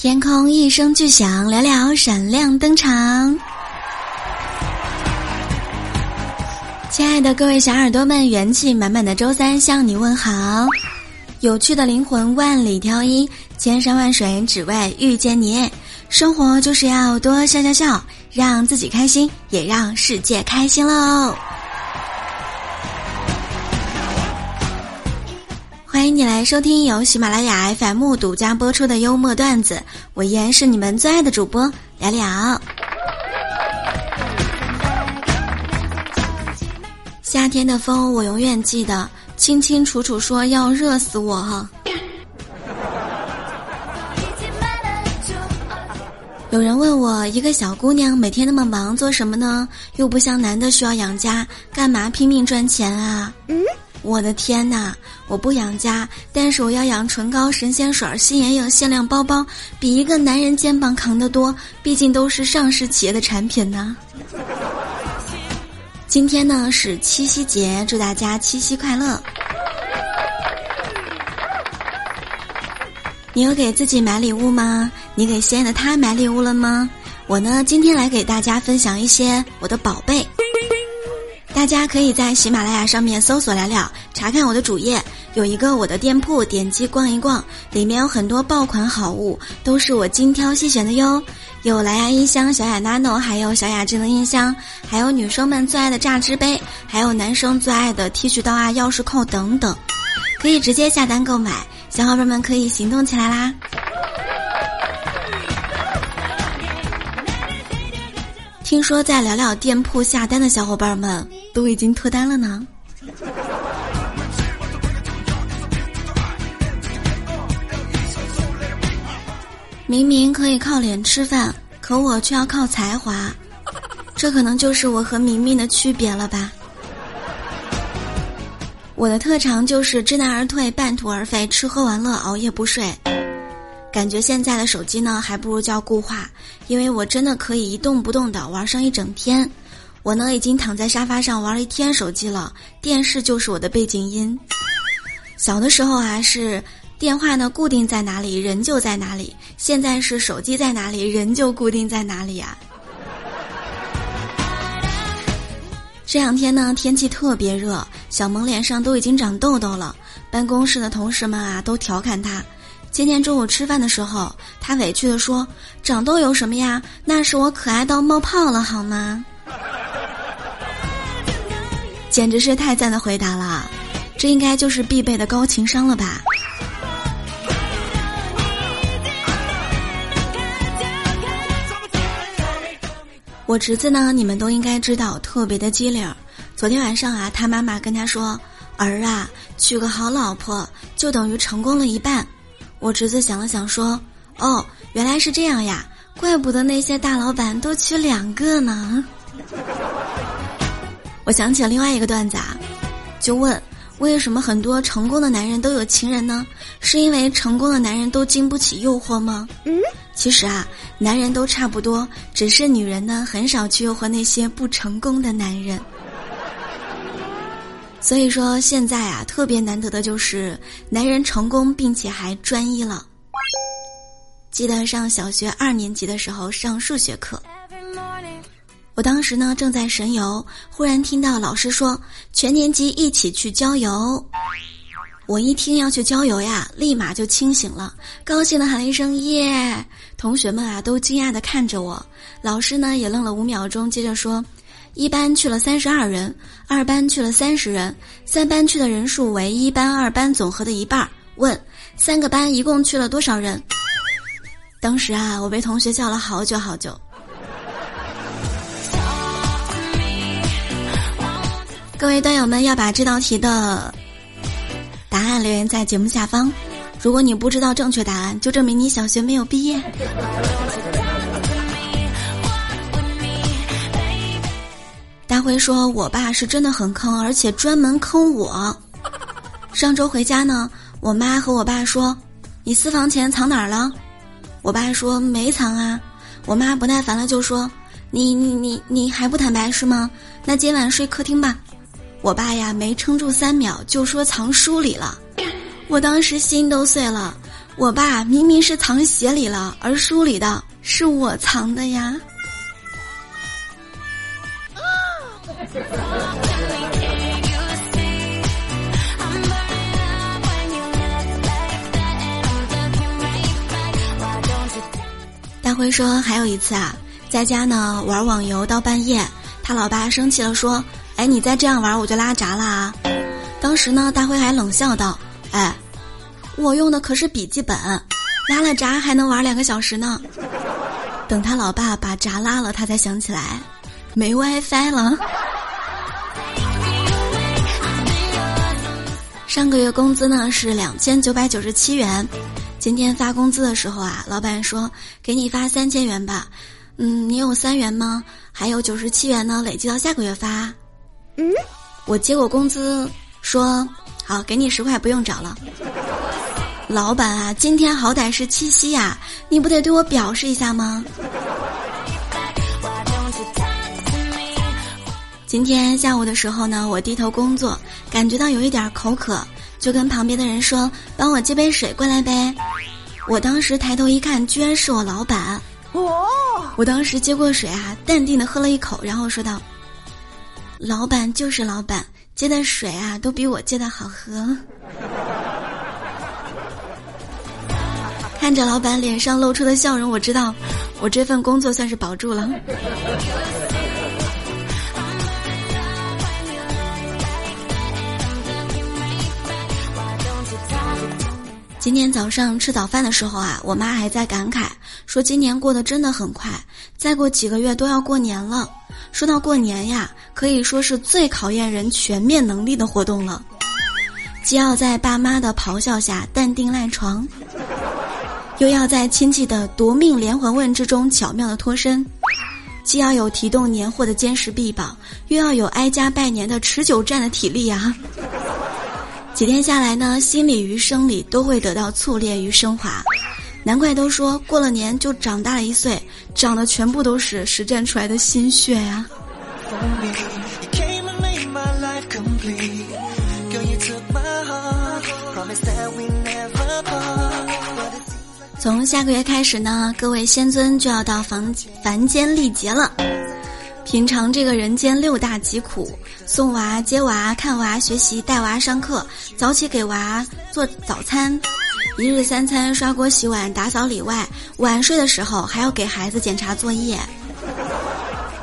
天空一声巨响，聊聊闪亮登场。亲爱的各位小耳朵们，元气满满的周三向你问好。有趣的灵魂万里挑一，千山万水只为遇见你。生活就是要多笑笑笑，让自己开心，也让世界开心喽。欢迎你来收听由喜马拉雅 FM 独家播出的幽默段子，我依然是你们最爱的主播聊聊。夏天的风，我永远记得清清楚楚，说要热死我哈。有人问我，一个小姑娘每天那么忙做什么呢？又不像男的需要养家，干嘛拼命赚钱啊？嗯。我的天哪！我不养家，但是我要养唇膏、神仙水、新眼影、限量包包，比一个男人肩膀扛得多。毕竟都是上市企业的产品呢。今天呢是七夕节，祝大家七夕快乐！你有给自己买礼物吗？你给心爱的他买礼物了吗？我呢，今天来给大家分享一些我的宝贝。大家可以在喜马拉雅上面搜索“聊聊”，查看我的主页，有一个我的店铺，点击逛一逛，里面有很多爆款好物，都是我精挑细选的哟。有蓝牙音箱、小雅 Nano，还有小雅智能音箱，还有女生们最爱的榨汁杯，还有男生最爱的剃须刀啊、钥匙扣等等，可以直接下单购买，小伙伴们可以行动起来啦！听说在聊聊店铺下单的小伙伴们都已经脱单了呢。明明可以靠脸吃饭，可我却要靠才华，这可能就是我和明明的区别了吧。我的特长就是知难而退，半途而废，吃喝玩乐，熬夜不睡。感觉现在的手机呢，还不如叫固话，因为我真的可以一动不动的玩上一整天。我呢，已经躺在沙发上玩了一天手机了，电视就是我的背景音。小的时候啊，是电话呢固定在哪里，人就在哪里；现在是手机在哪里，人就固定在哪里呀。这两天呢，天气特别热，小萌脸上都已经长痘痘了，办公室的同事们啊，都调侃他。今天中午吃饭的时候，他委屈地说：“长痘有什么呀？那是我可爱到冒泡了，好吗？”简直是太赞的回答了，这应该就是必备的高情商了吧？我侄子呢，你们都应该知道，特别的机灵。昨天晚上啊，他妈妈跟他说：“儿啊，娶个好老婆就等于成功了一半。”我侄子想了想说：“哦，原来是这样呀，怪不得那些大老板都娶两个呢。”我想起了另外一个段子啊，就问为什么很多成功的男人都有情人呢？是因为成功的男人都经不起诱惑吗？嗯，其实啊，男人都差不多，只是女人呢很少去诱惑那些不成功的男人。所以说，现在啊，特别难得的就是男人成功并且还专一了。记得上小学二年级的时候上数学课，我当时呢正在神游，忽然听到老师说全年级一起去郊游。我一听要去郊游呀，立马就清醒了，高兴的喊了一声耶！同学们啊都惊讶的看着我，老师呢也愣了五秒钟，接着说。一班去了三十二人，二班去了三十人，三班去的人数为一班、二班总和的一半。问三个班一共去了多少人？当时啊，我被同学笑了好久好久。各位段友们要把这道题的答案留言在节目下方。如果你不知道正确答案，就证明你小学没有毕业。大辉说：“我爸是真的很坑，而且专门坑我。上周回家呢，我妈和我爸说：‘你私房钱藏哪儿了？’我爸说：‘没藏啊。’我妈不耐烦了，就说：‘你你你你还不坦白是吗？那今晚睡客厅吧。’我爸呀，没撑住三秒就说藏书里了。我当时心都碎了。我爸明明是藏鞋里了，而书里的是我藏的呀。大辉说还有一次啊，在家呢玩网游到半夜，他老爸生气了说：“哎，你再这样玩我就拉闸了啊！”当时呢，大辉还冷笑道：“哎，我用的可是笔记本，拉了闸还能玩两个小时呢。”等他老爸把闸拉了，他才想起来没 WiFi 了。上个月工资呢是两千九百九十七元。今天发工资的时候啊，老板说给你发三千元吧，嗯，你有三元吗？还有九十七元呢，累计到下个月发。嗯，我接过工资，说好给你十块，不用找了。老板啊，今天好歹是七夕呀，你不得对我表示一下吗？今天下午的时候呢，我低头工作，感觉到有一点口渴。就跟旁边的人说：“帮我接杯水过来呗。”我当时抬头一看，居然是我老板。哦！我当时接过水啊，淡定的喝了一口，然后说道：“老板就是老板，接的水啊都比我接的好喝。”看着老板脸上露出的笑容，我知道我这份工作算是保住了。今天早上吃早饭的时候啊，我妈还在感慨说：“今年过得真的很快，再过几个月都要过年了。”说到过年呀，可以说是最考验人全面能力的活动了，既要在爸妈的咆哮下淡定赖床，又要在亲戚的夺命连环问之中巧妙的脱身，既要有提动年货的坚实臂膀，又要有挨家拜年的持久战的体力呀。几天下来呢，心理与生理都会得到淬炼与升华，难怪都说过了年就长大了一岁，长的全部都是实战出来的心血呀。从下个月开始呢，各位仙尊就要到凡凡间历劫了。品尝这个人间六大疾苦：送娃、接娃、看娃、学习、带娃上课，早起给娃做早餐，一日三餐刷锅洗碗打扫里外，晚睡的时候还要给孩子检查作业。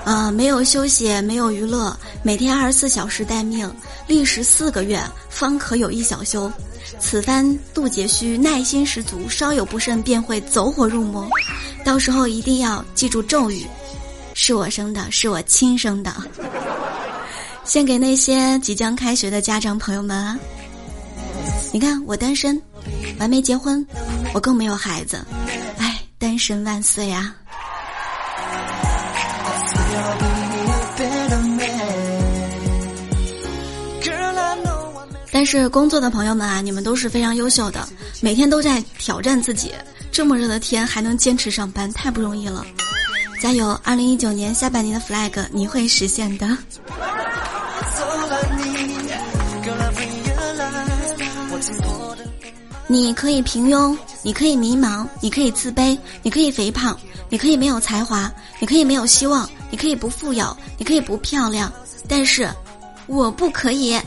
啊，没有休息，没有娱乐，每天二十四小时待命，历时四个月方可有一小休。此番渡劫需耐心十足，稍有不慎便会走火入魔。到时候一定要记住咒语。是我生的，是我亲生的，献给那些即将开学的家长朋友们啊！你看我单身，我还没结婚，我更没有孩子，哎，单身万岁啊！但是工作的朋友们啊，你们都是非常优秀的，每天都在挑战自己，这么热的天还能坚持上班，太不容易了。加油！二零一九年下半年的 flag 你会实现的。你可以平庸，你可以迷茫，你可以自卑，你可以肥胖，你可以没有才华，你可以没有希望，你可以不富有，你可以不漂亮，但是我不可以。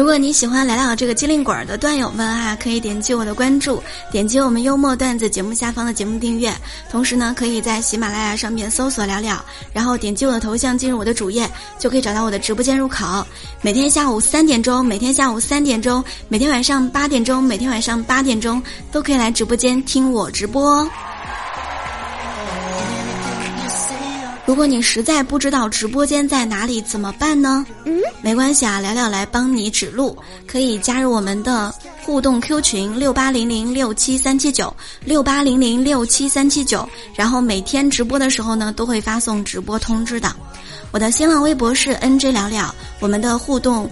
如果你喜欢聊聊这个机灵鬼儿的段友们哈，可以点击我的关注，点击我们幽默段子节目下方的节目订阅，同时呢，可以在喜马拉雅上面搜索聊聊，然后点击我的头像进入我的主页，就可以找到我的直播间入口。每天下午三点钟，每天下午三点钟，每天晚上八点钟，每天晚上八点钟都可以来直播间听我直播。如果你实在不知道直播间在哪里，怎么办呢？嗯，没关系啊，聊聊来帮你指路，可以加入我们的互动 Q 群六八零零六七三七九六八零零六七三七九，然后每天直播的时候呢，都会发送直播通知的。我的新浪微博是 NJ 聊聊，我们的互动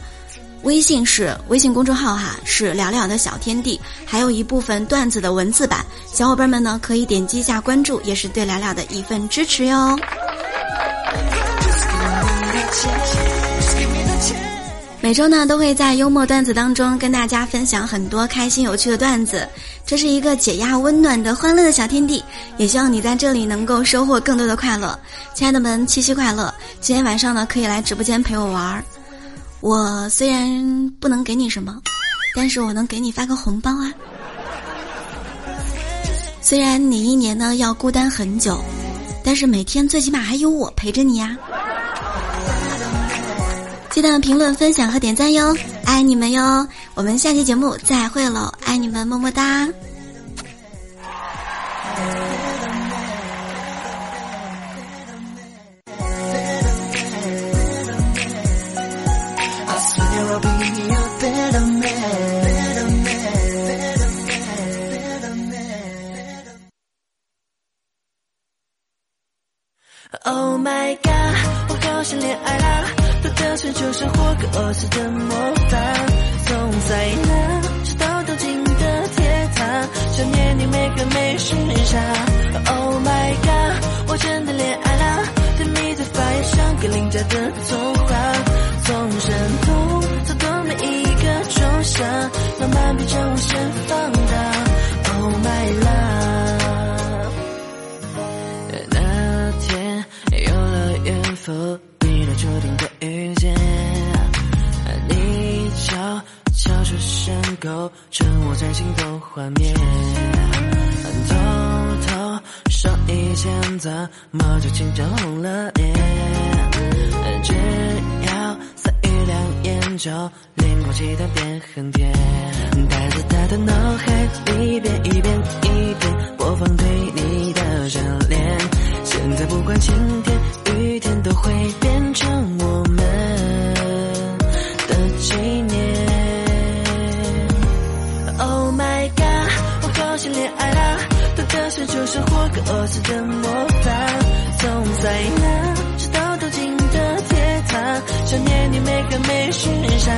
微信是微信公众号哈，是聊聊的小天地，还有一部分段子的文字版，小伙伴们呢可以点击一下关注，也是对聊聊的一份支持哟。每周呢，都会在幽默段子当中跟大家分享很多开心有趣的段子，这是一个解压、温暖的欢乐的小天地。也希望你在这里能够收获更多的快乐，亲爱的们，七夕快乐！今天晚上呢，可以来直播间陪我玩儿。我虽然不能给你什么，但是我能给你发个红包啊。虽然你一年呢要孤单很久，但是每天最起码还有我陪着你呀。记得评论、分享和点赞哟，爱你们哟！我们下期节目再会喽，爱你们，么么哒。Oh my god，我好想恋爱啦！的全球生活个俄式的模范，从塞纳直到东京的铁塔，想念你每个每时差。Oh my god，我真的恋爱啦！甜蜜的发芽像格林家的童话，从山洞走到每一个仲夏，浪漫变成无限放大。画面。偷偷说以前怎么就紧张红了脸？只要三一两眼就连过期的变很甜。带着他的脑海一遍一遍生活个俄式的魔法，从塞纳直到东京的铁塔，想念你每个每时下。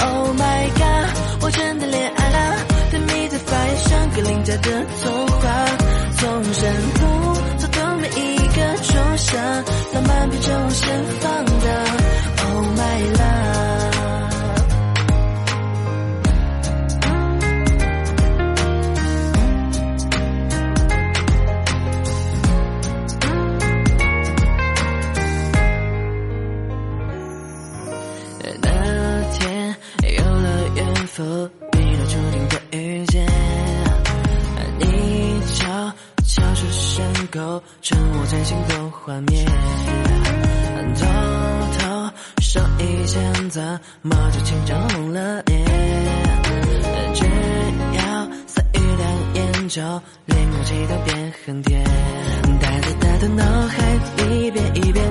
Oh my god，我真的恋爱啦！甜蜜的发芽像格林家的童话，从山洞走到每一个仲夏，浪漫变成无限放大。Oh my love。那天，有了缘分，命中注定的遇见。你悄悄出现，构成我真心的画面。偷偷说一些，怎么就紧张红了脸？只要三两眼，就连空气都变很甜。呆在他的脑海一遍一遍。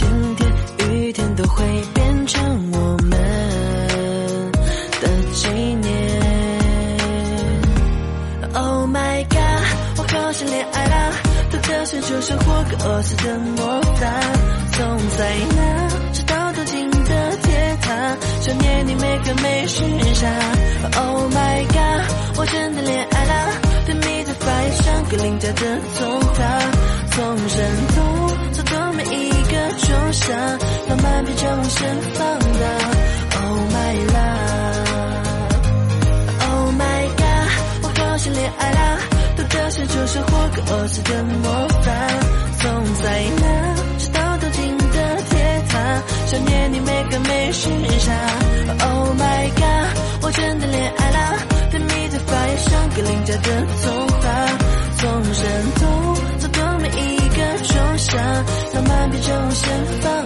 晴天雨天都会变成我们的纪念。Oh my god，我好想恋爱啦！的享受生活个俄式的魔法，从塞纳直到东京的铁塔，想念你每个每时差。Oh my god，我真的恋爱啦！甜蜜的发芽像格林家的童话，从深仲夏，浪漫变成无限放大。Oh my love，Oh my god，我好想恋爱啦！的享受生活个俄式的魔法，从塞纳直到东京的铁塔，想念你每个每时差。Oh my god，我真的恋爱啦！甜蜜的发芽像格林家的童话，从山洞走到每一个仲夏，浪漫变成无限放。